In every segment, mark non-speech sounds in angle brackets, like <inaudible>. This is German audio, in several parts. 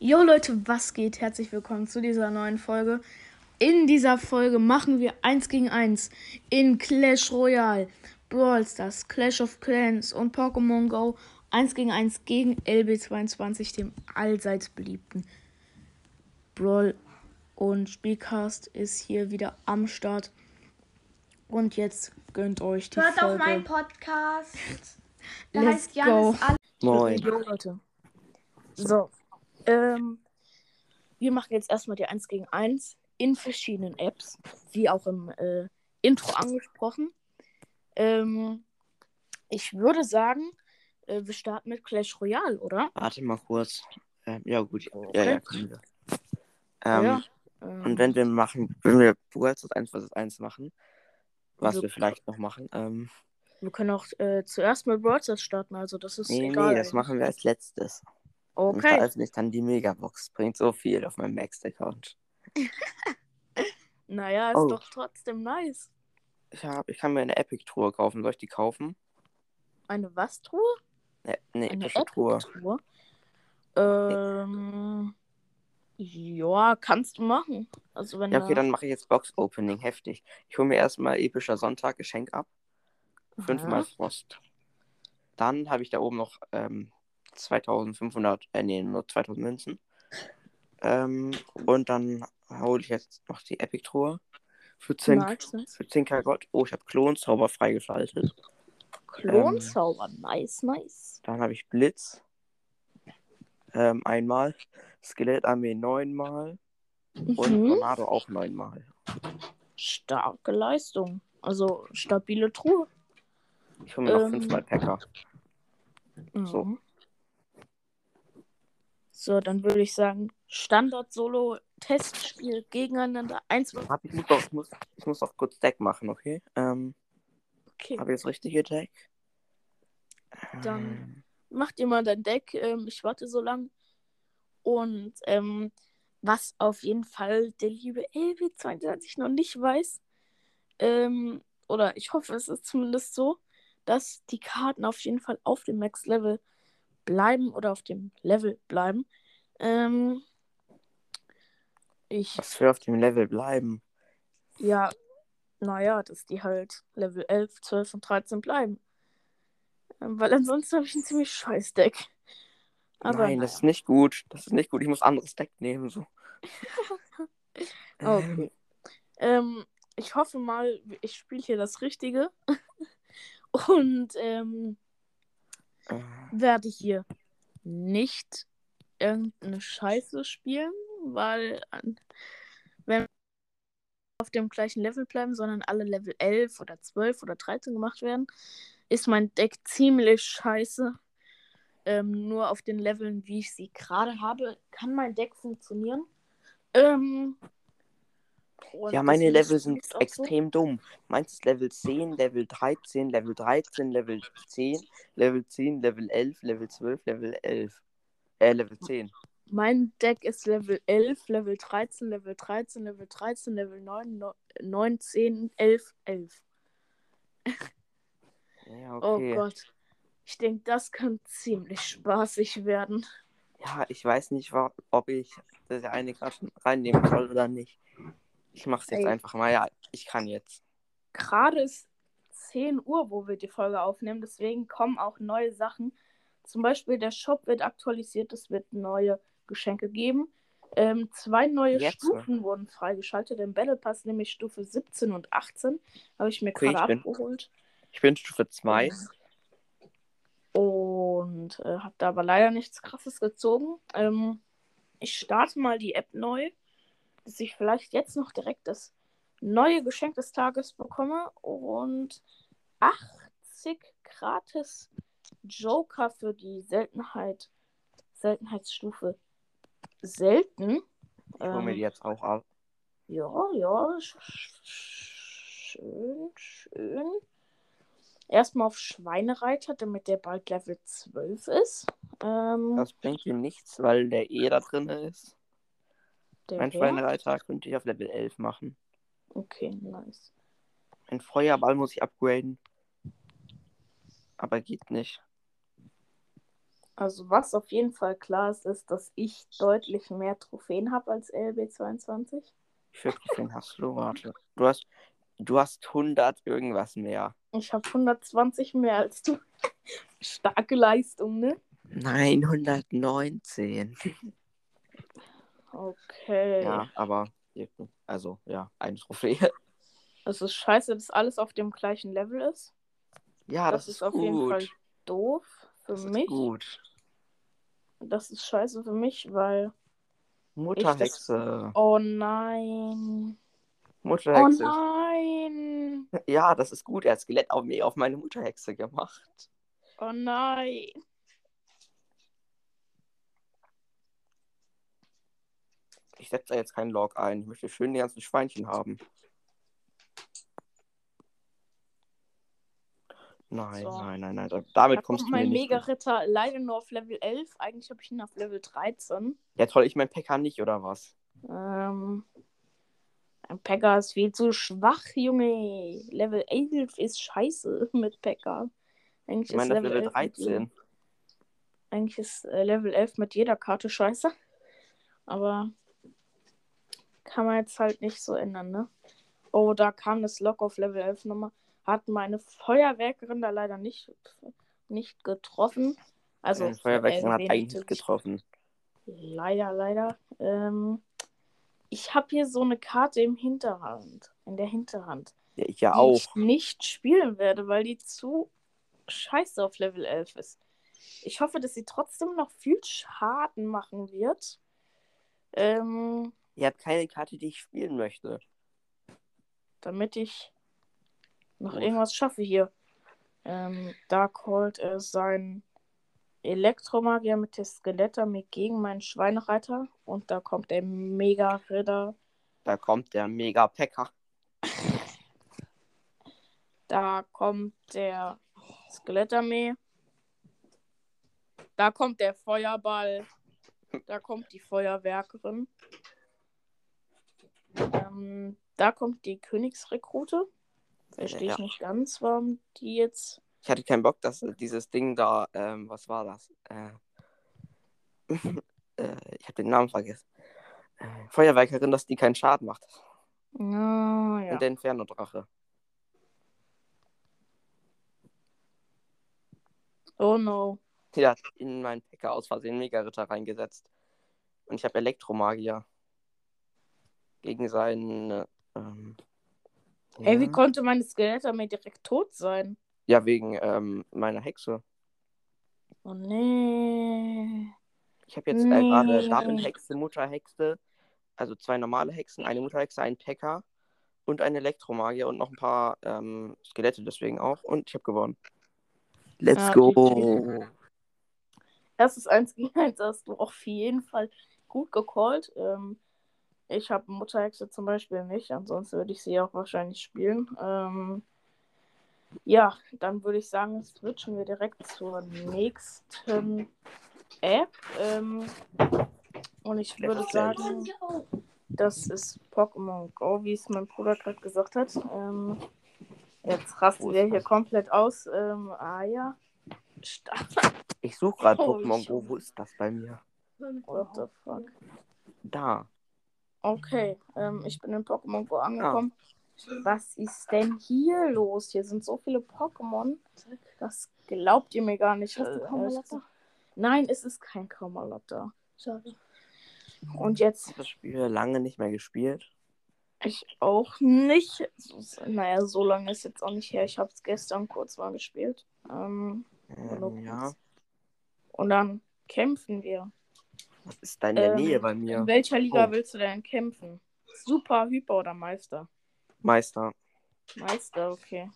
Jo Leute, was geht? Herzlich willkommen zu dieser neuen Folge. In dieser Folge machen wir 1 gegen 1 in Clash Royale, Brawl Stars, Clash of Clans und Pokémon Go 1 gegen 1 gegen LB22, dem allseits beliebten Brawl und Spielcast ist hier wieder am Start. Und jetzt gönnt euch die Hört Folge. auf meinen Podcast. <laughs> Der Let's heißt Janis go. Moin. Jo, Leute. So. Ähm, wir machen jetzt erstmal die 1 gegen 1 in verschiedenen Apps, wie auch im äh, Intro angesprochen. Ähm, ich würde sagen, äh, wir starten mit Clash Royale, oder? Warte mal kurz. Ähm, ja, gut. Ja, Okay. ja, können wir. Ähm, ja. Ähm, Und wenn wir machen, wenn wir Stars 1 vs 1 machen, was Also- wir vielleicht noch machen, ähm, wir können auch äh, zuerst mit Brawl starten, also das ist nee, egal. nee, das machen wir als letztes. Und Okay. veröffentliche ich dann die Megabox. Bringt so viel auf meinem Max-Account. <laughs> Naja, ist Oh. doch trotzdem nice. Ich, hab, ich kann mir eine Epic-Truhe kaufen. Soll ich die kaufen? Eine was Truhe? Ne, eine Eine epische Truhe. Truhe. Ähm, ja, kannst du machen. Also wenn Ja, okay, dann mache ich jetzt Box-Opening. Heftig. Ich hole mir erstmal epischer Sonntag Geschenk ab. Fünfmal Frost. Dann habe ich da oben noch ähm, 2500, äh, nee, nur 2000 Münzen. Ähm, und dann hole ich jetzt noch die Epic-Truhe. Für 10, Nice, nice. für 10 Gott. Oh, ich habe Klonzauber freigeschaltet. Klonzauber, nice, nice. Dann habe ich Blitz. Ähm, einmal. Skelettarmee neunmal. Und Mhm. Tornado auch neunmal. Starke Leistung. Also stabile Truhe. Ich hole mir noch Ähm, fünfmal Packer. Mhm. So, dann würde ich sagen, Standard-Solo-Testspiel gegeneinander. Eins. Hab ich, muss doch, ich, muss, ich muss auch kurz Deck machen, okay? Ähm, Okay. habe ich das richtige Deck? Dann- Ähm, mach dir mal dein Deck. Ähm, ich warte so lang. Und ähm, was auf jeden Fall der liebe LB22 noch nicht weiß, ähm, oder ich hoffe, es ist zumindest so, dass die Karten auf jeden Fall auf dem Max-Level bleiben oder auf dem Level bleiben. Ähm, ich, was wir auf dem Level bleiben. ja, naja, dass die halt Level 11, 12 und 13 bleiben. Ähm, weil ansonsten habe ich ein ziemlich scheiß Deck. Aber Nein, das ist nicht gut. Das ist nicht gut. Ich muss anderes Deck nehmen. So. <laughs> Okay. Ähm, ich hoffe mal, ich spiele hier das Richtige. <laughs> Und ähm, Ähm, werde hier nicht irgendeine Scheiße spielen, weil wenn auf dem gleichen Level bleiben, sondern alle Level 11 oder 12 oder 13 gemacht werden, ist mein Deck ziemlich scheiße. Ähm, nur auf den Leveln, wie ich sie gerade habe, kann mein Deck funktionieren. Ähm, und ja, meine Level sind auch so. extrem dumm. Meins ist Level 10, Level 13, Level 13, Level 10, Level 10, Level 11, Level 12, Level 11. Äh, Level 10. Mein Deck ist Level 11, Level 13, Level 13, Level 13, Level 9, no- 9 10, 11, 11. Ja, Oh okay. Gott. Ich denke, das kann ziemlich spaßig werden. Ja, ich weiß nicht, ob ich das eine gerade reinnehmen soll oder nicht. Ich mach's jetzt Ey. einfach mal. Ja, ich kann jetzt. Gerade ist 10 Uhr, wo wir die Folge aufnehmen, deswegen kommen auch neue Sachen. Zum Beispiel der Shop wird aktualisiert, es wird neue Geschenke geben. Ähm, zwei neue Jetzt? Stufen wurden freigeschaltet im Battle Pass, nämlich Stufe 17 und 18. Habe ich mir Okay, gerade bin- abgeholt. Ich bin Stufe 2. Und äh, habe da aber leider nichts krasses gezogen. Ähm, ich starte mal die App neu, dass ich vielleicht jetzt noch direkt das neue Geschenk des Tages bekomme. Und 80 gratis Joker für die Seltenheit, Seltenheitsstufe selten. Ich hole mir Ähm, die jetzt auch ab. ja, ja. sch- sch- Schön, schön. Erstmal auf Schweinereiter, damit der bald Level 12 ist. Ähm, Das bringt ihm nichts, weil der eh da drin ist. Der Mein? Schweinereiter könnte ich auf Level 11 machen. Okay, nice. Ein Feuerball muss ich upgraden. Aber geht nicht. Also was auf jeden Fall klar ist, ist, dass ich deutlich mehr Trophäen habe als LB22. Wie viele Trophäen hast du? Warte. Du hast, du hast 100 irgendwas mehr. Ich habe 120 mehr als du. <laughs> Starke Leistung, ne? Nein, 119. Okay. Ja, aber also ja, eine Trophäe. Es ist scheiße, dass alles auf dem gleichen Level ist. Ja, das, das, ist auf gut. jeden Fall doof für das mich. Ist gut. Das ist scheiße für mich, weil. Mutterhexe. Oh nein. Oh Mutterhexe. nein. <laughs> Ja, das ist gut. Er hat Skelett auf, auf meine Mutterhexe gemacht. Oh nein. Ich setze da jetzt keinen Log ein. Ich möchte schön die ganzen Schweinchen haben. Nein, So. nein, nein, nein. da- Damit Da kommst kommt du mein. Mega-Ritter leider nur auf Level 11. Eigentlich habe ich ihn auf Level 13. Ja, toll, ich mein Pekka nicht, oder was? Ähm, ein Pekka ist viel zu schwach, Junge. Level 11 ist scheiße <laughs> mit Pekka. Eigentlich Ich meine, Level 11 mit 13. Eigentlich ist äh, Level 11 mit jeder Karte scheiße. Aber kann man jetzt halt nicht so ändern, ne? Oh, da kam das Lock auf Level 11 nochmal. Hat meine Feuerwerkerin da leider nicht, nicht getroffen. Also, Also, Feuerwerkerin hat äh, eigentlich getroffen. Leider, leider. Ähm, ich habe hier so eine Karte im Hinterhand. In der Hinterhand. Ja, ich ja die auch. ich nicht spielen werde, weil die zu scheiße auf Level 11 ist. Ich hoffe, dass sie trotzdem noch viel Schaden machen wird. Ähm, Ihr habt keine Karte, die ich spielen möchte. damit ich noch Gut. irgendwas schaffe hier. Ähm, Darkhold ist sein Elektromagier mit der Skelettarmee gegen meinen Schweinereiter. Und da kommt der Mega-Ritter. Da kommt der Mega Pekka. Da kommt der Skelettarmee. Da kommt der Feuerball. Da kommt die Feuerwerkerin. Ähm, da kommt die Königsrekrute. Verstehe ich Ja. nicht ganz, warum die jetzt. Ich hatte keinen Bock, dass dieses Ding da, ähm, was war das? Äh, <laughs> äh, ich habe den Namen vergessen. Äh, Feuerwerkerin, dass die keinen Schaden macht. Ah, ja. Und der Inferno-Drache. Oh no. Hat in meinen Pekka aus Versehen Mega-Ritter reingesetzt. Und ich habe Elektromagier. Gegen seinen. äh, Ähm, Ey, wie konnte meine Skelettarmee direkt tot sein? ja, wegen ähm, meiner Hexe. Oh nee. Ich habe jetzt äh, gerade Nee. Stapelhexe, Mutterhexe, also zwei normale Hexen, eine Mutterhexe, einen Pekka und einen Elektromagier und noch ein paar ähm, Skelette deswegen auch. Und ich habe gewonnen. Let's Ja, go! Erstes 1 gegen 1 hast du auf jeden Fall gut gecallt. Ähm, ich habe Mutterhexe zum Beispiel nicht, ansonsten würde ich sie auch wahrscheinlich spielen. Ähm, ja, dann würde ich sagen, switchen wir direkt zur nächsten App. Ähm, und ich würde sagen, das ist Pokémon Go, wie es mein Bruder gerade gesagt hat. Ähm, jetzt rasten wir ist hier komplett aus. Ähm, ah ja. Stark. Ich suche gerade Oh, Pokémon Go. Wo ist das bei mir? What the fuck? Da. Okay, ähm, ich bin in Pokémon Go angekommen. Was ist denn hier los? Hier sind so viele Pokémon. Das glaubt ihr mir gar nicht. Hast du Äh, Kaumalotta? Nein, es ist kein Kaumalotta. Schade. Und jetzt Das Spiel lange nicht mehr gespielt. ich auch nicht. Naja, so lange ist jetzt auch nicht her. Ich habe es gestern kurz mal gespielt. Ähm, Ähm, ja. und dann kämpfen wir. Was ist da in der Ähm, Nähe bei mir? In welcher Liga Oh. willst du denn kämpfen? Super, Hyper oder Meister? Meister. Meister, okay.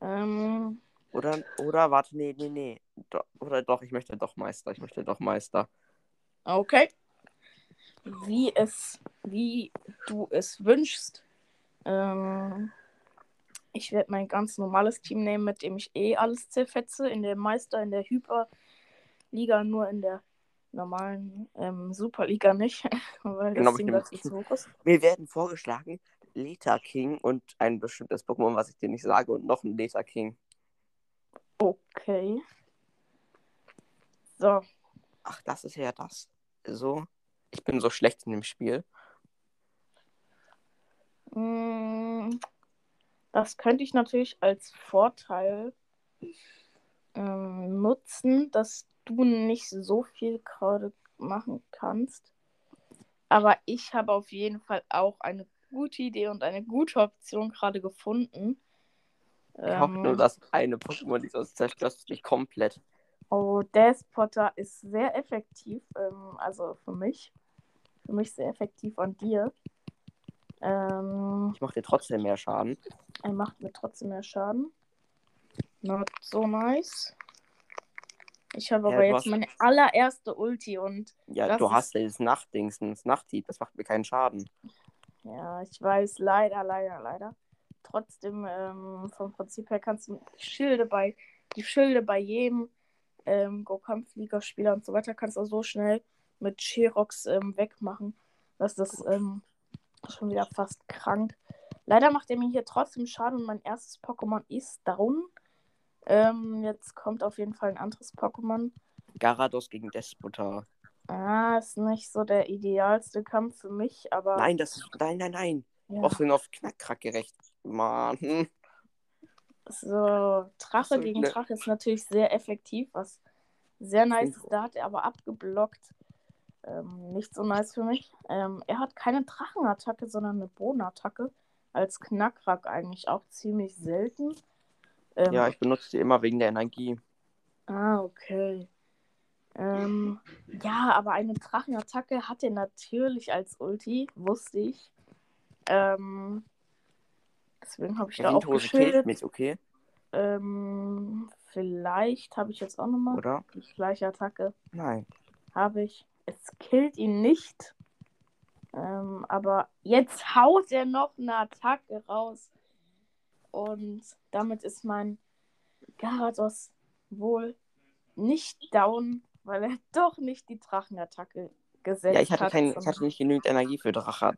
Ähm, Oder, oder, warte, nee, nee, nee. Do, oder doch, ich möchte doch Meister. Ich möchte doch Meister. okay. Wie es, wie du es wünschst. Ähm, ich werde mein ganz normales Team nehmen, mit dem ich eh alles zerfetze. In der Meister, in der Hyperliga, nur in der normalen ähm, Superliga nicht, <laughs> weil Genau, das nehm- dazu zu hoch ist. Mir werden vorgeschlagen Leta King und ein bestimmtes Pokémon, was ich dir nicht sage, und noch ein Leta King. Okay. So, Ach, das ist ja das. So. Ich bin so schlecht in dem Spiel. Mm, Das könnte ich natürlich als Vorteil ähm, nutzen, dass du nicht so viel gerade machen kannst. Aber ich habe auf jeden Fall auch eine gute Idee und eine gute Option gerade gefunden. Ich hoffe nur, Ähm, dass eine Pokémon die sonst zerstörst du dich komplett. Oh, Despotter ist sehr effektiv. Ähm, also für mich. Für mich sehr effektiv an dir. Ähm, Ich mache dir trotzdem mehr Schaden. er macht mir trotzdem mehr Schaden. Not so nice. Ich habe Ja, aber jetzt hast- meine allererste Ulti und Ja, du ist- hast das Nachtdings, das Nachthieb, das macht mir keinen Schaden. ja, ich weiß, leider, leider, leider. Trotzdem, ähm, vom Prinzip her kannst du die Schilde bei, die Schilde bei jedem ähm, Go-Kampfliga-Spieler und so weiter kannst du so schnell mit Sherox ähm, wegmachen, dass das ähm, schon wieder fast krank. Leider macht er mir hier trotzdem Schaden und mein erstes Pokémon ist Down. Ähm, jetzt kommt auf jeden Fall ein anderes Pokémon. Garados gegen Despotar. Ah, ist nicht so der idealste Kampf für mich, aber Nein, das ist. Nein, nein, nein. ja. Sind auf Knackkrack gerecht. Mann. So, Drache So, gegen ne- Drache ist natürlich sehr effektiv, was sehr nice ist. Da hat er aber abgeblockt. Ähm, nicht so nice für mich. Ähm, er hat keine Drachenattacke, sondern eine Bodenattacke. Als Knackrack eigentlich auch ziemlich selten. Ähm, Ja, ich benutze die immer wegen der Energie. Ah, okay. Ähm, ja, aber eine Drachenattacke hat er natürlich als Ulti, wusste ich. Ähm, deswegen habe ich da auch geschildert. mich, okay? Ähm, vielleicht habe ich jetzt auch nochmal Oder? die gleiche Attacke. Nein. Habe ich. Es killt ihn nicht. Ähm, aber jetzt haut er noch eine Attacke raus. Und damit ist mein Garados wohl nicht down, weil er <laughs> doch nicht die Drachenattacke gesetzt Ja, ich hatte, hat, kein, ich hatte nicht genügend Energie für Drache.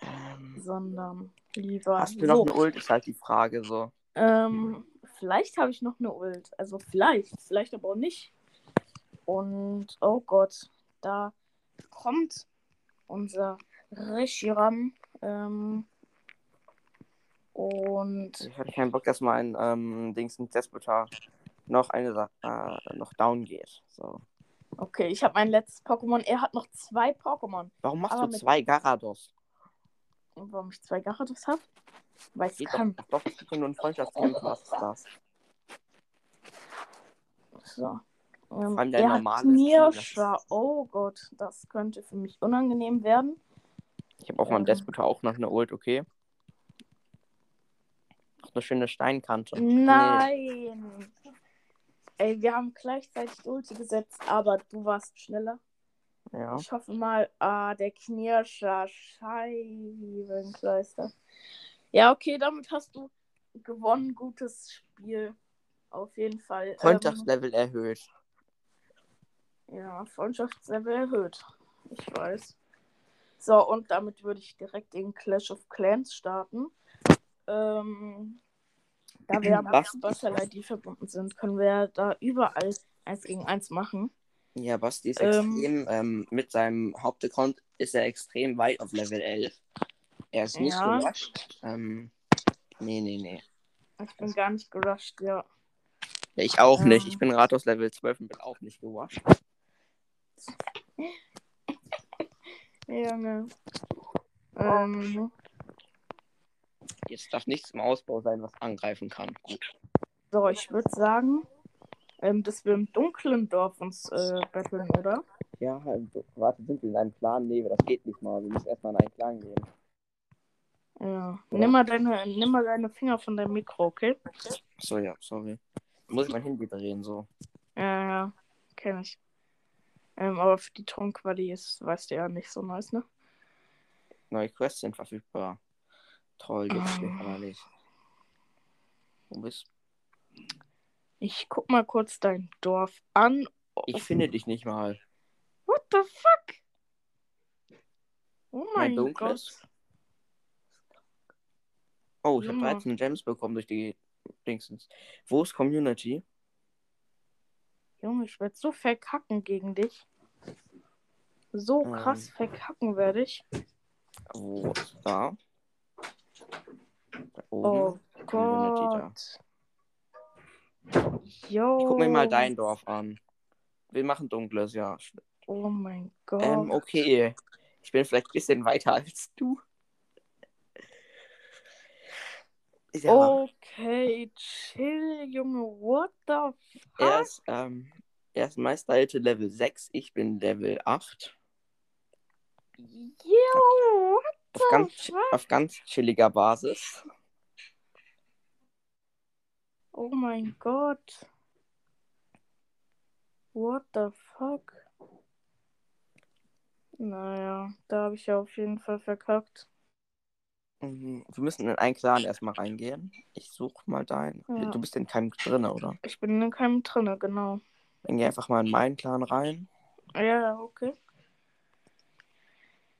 Ähm, sondern lieber. hast du noch so. eine Ult? Ist halt die Frage so. Ähm, vielleicht habe ich noch eine Ult. Also vielleicht, vielleicht aber auch nicht. Und oh Gott, da kommt unser Reshiram. Ähm, und Ich hatte keinen Bock, dass mein ähm, Dings ein Despotar noch eine äh, noch down geht. So. okay, ich habe mein letztes Pokémon. Er hat noch zwei Pokémon. Warum machst Aber du zwei Garados? Und warum ich zwei Gyarados habe? Weil ich kann. doch, doch, nur ein Freundschaftskampf. Was ist das? So. Ähm, er hat. Oh Gott, das könnte für mich unangenehm werden. Ich habe auch mal Ähm. im Despotar auch noch eine Ult, okay? Eine schöne Steinkante. Nein! Ey, wir haben gleichzeitig Ulti gesetzt, aber du warst schneller. Nee. Ja. Ich hoffe mal, ah, der Knirscher Scheibenkleister. Ja, okay, damit hast du gewonnen. Gutes Spiel. Auf jeden Fall. Ähm, Freundschaftslevel erhöht. ja, Freundschaftslevel erhöht. Ich weiß. So, und damit würde ich direkt in Clash of Clans starten. Ähm, da wir <clears throat> am Was? Battle-ID verbunden sind, können wir da überall 1 gegen 1 machen. Ja, Basti ist Ähm. extrem, ähm, mit seinem Hauptaccount ist er extrem weit auf Level 11. Er ist nicht Ja. gerusht. Ähm, nee, nee, nee. Ich bin gar nicht gerusht, ja. Ja, ich auch Ähm. nicht. Ich bin gerade aus Level 12 und bin auch nicht gerusht. <laughs> Junge. Ähm, Jetzt darf nichts im Ausbau sein, was angreifen kann. Gut. so, ich würde sagen, ähm, dass wir im dunklen Dorf uns äh, battlen, oder? Ja, halt, warte, sind wir in einem Clan? Nee, das geht nicht mal. Wir müssen erstmal in einen Clan gehen. Ja. Nimm mal, deine, nimm mal deine Finger von deinem Mikro, okay? Achso, ja, sorry. Muss ich mein Handy drehen, so. Ja, ja, kenn ich. Ähm, aber für die Tonqualität ist, weißt du ja, nicht so nice, ne? Neue Quests sind verfügbar. Toll, jetzt Ah. aber nicht. Wo bist Ich guck mal kurz dein Dorf an. Ich finde dich nicht mal. What the fuck? Oh Mein mein? Gott. Oh, ich habe Junge. 13 Gems bekommen durch die Dingsens. Wo ist Community? Junge, ich werde so verkacken gegen dich. So Ähm. krass verkacken werde ich. Wo ist da? Da Oh da. Gott. Yo. Ich guck mir mal dein Dorf an. Wir machen dunkles, ja. Oh mein Gott. Ähm, okay. Ich bin vielleicht ein bisschen weiter als du. Ja, Okay, chill, Junge. What the fuck? er ist, ähm, er ist Meisterhelde Level 6, ich bin Level 8. Yo, what Auf ganz, auf ganz chilliger Basis. Oh mein Gott. What the fuck? Naja, da habe ich ja auf jeden Fall verkackt. Mhm, Wir müssen in einen Clan erstmal reingehen. Ich suche mal deinen. Ja. Du bist in keinem drin, oder? Ich bin in keinem drinne, genau. Dann geh einfach mal in meinen Clan rein. Ja, okay.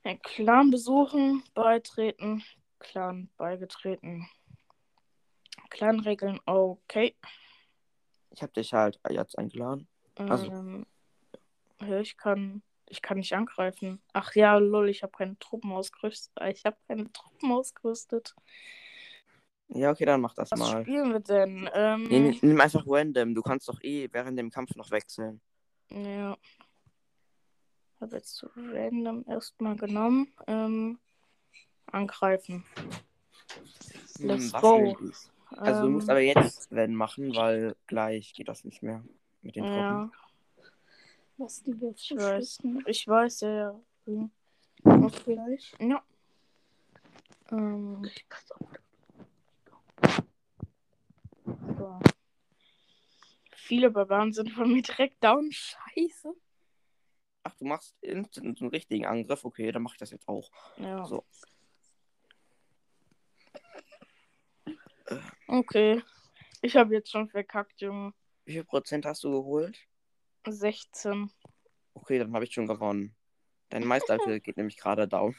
Ein Clan besuchen, beitreten, Clan beigetreten. Clanregeln, okay. Ich habe dich halt jetzt eingeladen. Also- Ähm, ja, ich kann, ich kann nicht angreifen. Ach ja, lol, ich habe keine Truppen ausgerüstet. Ich habe keine Truppen ausgerüstet. Ja, okay, dann mach das Was mal. spielen wir denn? Ähm, Nee, nimm einfach random. Du kannst doch eh während dem Kampf noch wechseln. Ja. Habe jetzt so random erstmal genommen. Ähm, angreifen. Let's Hm, was go. Also du musst Ähm, aber jetzt wenn machen, weil gleich geht das nicht mehr mit den Truppen. Ja, Was die wir ich weiß. Ich weiß, ja, ja. Hm. Okay. Ja. Ähm, so. Viele Barbaren sind von mir direkt down. Scheiße. Ach, du machst instant einen richtigen Angriff. Okay, dann mach ich das jetzt auch. Ja. So. Okay. Ich habe jetzt schon verkackt, Junge. Wie viel Prozent hast du geholt? 16. Okay, dann habe ich schon gewonnen. Dein Meistertitel <laughs> geht nämlich gerade down.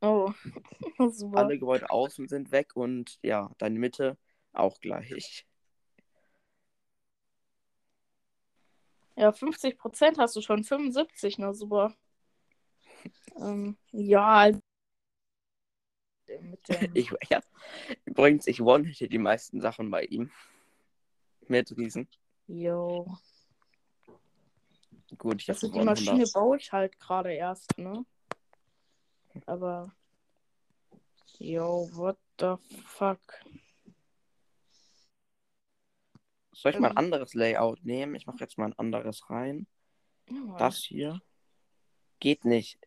Oh. <laughs> Super. Alle Gebäude außen sind weg und ja, deine Mitte auch gleich. Ja, 50% hast du schon. 75, na super. Ähm, ja. Mit dem, <laughs> Ich, ja. Übrigens, ich one-hitte die meisten Sachen bei ihm. Mit Riesen. yo. Gut, ich Also die. Maschine 100. baue ich halt gerade erst, ne? Aber. Yo, what the fuck? Soll ich mal ein Ähm. anderes Layout nehmen? Ich mache jetzt mal ein anderes rein. Ja, Das hier geht nicht.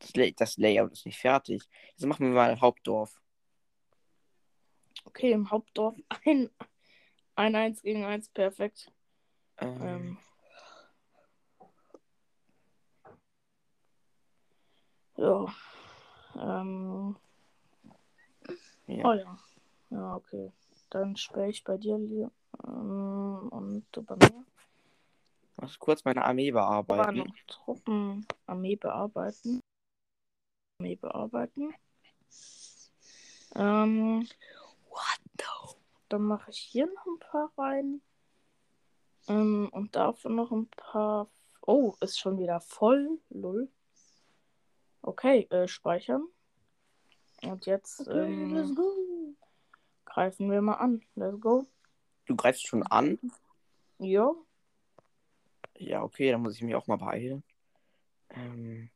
Das, Lay das Layout ist nicht fertig. Jetzt machen wir mal Hauptdorf. Okay, im Hauptdorf <laughs> ein, ein 1 gegen 1, perfekt. Ähm, Ähm. Ja. Ähm. Ja. Oh ja. Ja, okay. Dann sperre ich bei dir Leo. Ähm, und du bei mir. Muss kurz meine Armee bearbeiten. noch Truppen, Armee bearbeiten. Armee bearbeiten. Ähm, what the? Dann mache ich hier noch ein paar rein. Ähm, und dafür noch ein paar. Oh, ist schon wieder voll. Lull. Okay, äh, speichern. Und jetzt Okay, let's ähm, go. greifen wir mal an. Let's go. Du greifst schon an. Jo. Ja, okay, dann muss ich mich auch mal beeilen. Ähm,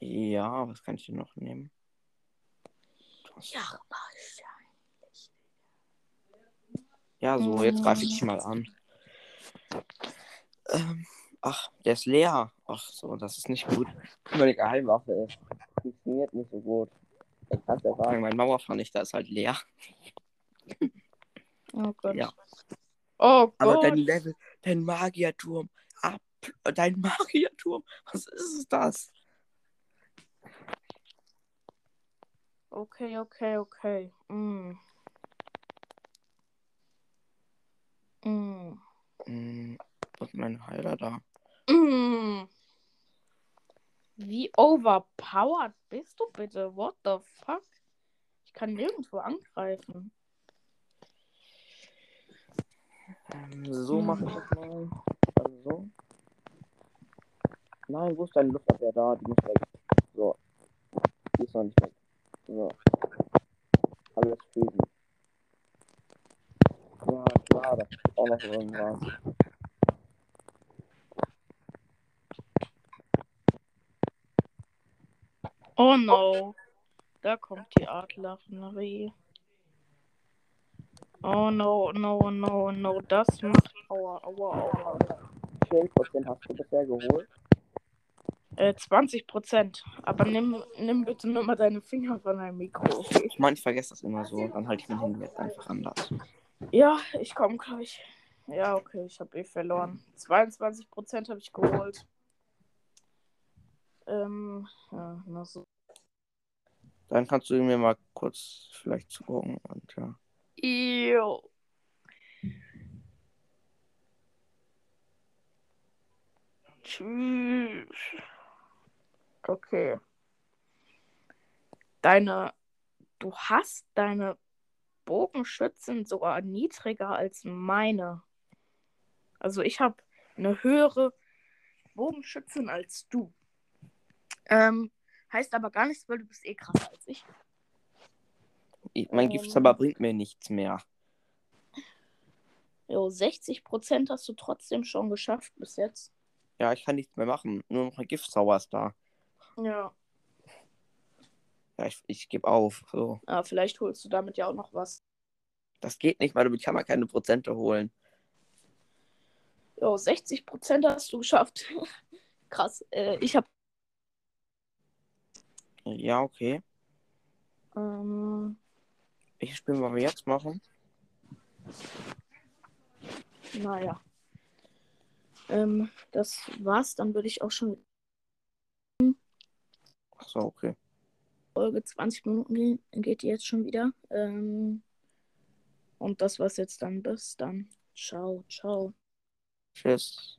ja, was kann ich denn noch nehmen? Ja. Ja, so, jetzt greife ich dich mal an. Ähm, ach, der ist leer. Ach so, das ist nicht gut. Meine Geheimwaffe funktioniert nicht so gut. Ich kann ja sagen, mein Mauervernichter ist halt leer. <laughs> Oh Gott. Ja. Oh Aber Gott. dein Level, dein Magierturm, ab, dein <laughs> Magierturm, was ist das? Okay, okay, okay. Mm. Mm. Hm, wo ist mein Heiler da? Mm. Wie overpowered bist du bitte? What the fuck? Ich kann nirgendwo angreifen. Ähm, so mache ich das mal. Also so. Nein, wo ist deine Luftabwehr da? Die muss weg. So. Die ist noch nicht weg. So. Alles frieden. Ja, klar, das ist auch noch irgendwas. Oh no. Da kommt die Adlernerie. Oh no, no, no, no. Das macht. Aua, aua, aua. Wie viel Prozent hast du bisher geholt? Äh, 20 Prozent. Aber nimm, nimm bitte nur mal deine Finger von deinem Mikro. Okay? Ich meine, ich vergesse das immer so. Dann halte ich mein Handy jetzt einfach anders. Ja, ich komme gleich. Ja, okay, ich habe eh verloren. 22 Prozent habe ich geholt. Ähm, ja, na so. Dann kannst du mir mal kurz vielleicht zugucken und ja. Jo. Tschüss. Okay. Deine. Du hast deine Bogenschützen sogar niedriger als meine. Also ich habe eine höhere Bogenschützin als du. Ähm, heißt aber gar nichts, weil du bist eh krasser als ich. Mein Ähm. Giftzauber bringt mir nichts mehr. Jo, 60% hast du trotzdem schon geschafft bis jetzt. Ja, ich kann nichts mehr machen. Nur noch ein Giftzauber ist da. Ja. Ja, ich, ich gebe auf. So. Ah, vielleicht holst du damit ja auch noch was. Das geht nicht, weil damit kann man keine Prozente holen. Jo, 60% hast du geschafft. <laughs> Krass. Äh, ich habe Ja, okay. ähm, Welches Spiel wollen wir jetzt machen? naja. Ähm, das war's. Dann würde ich auch schon Achso, okay. Folge 20 Minuten. Geht jetzt schon wieder. Ähm, und das war's jetzt dann. Bis dann. Ciao, ciao. Tschüss.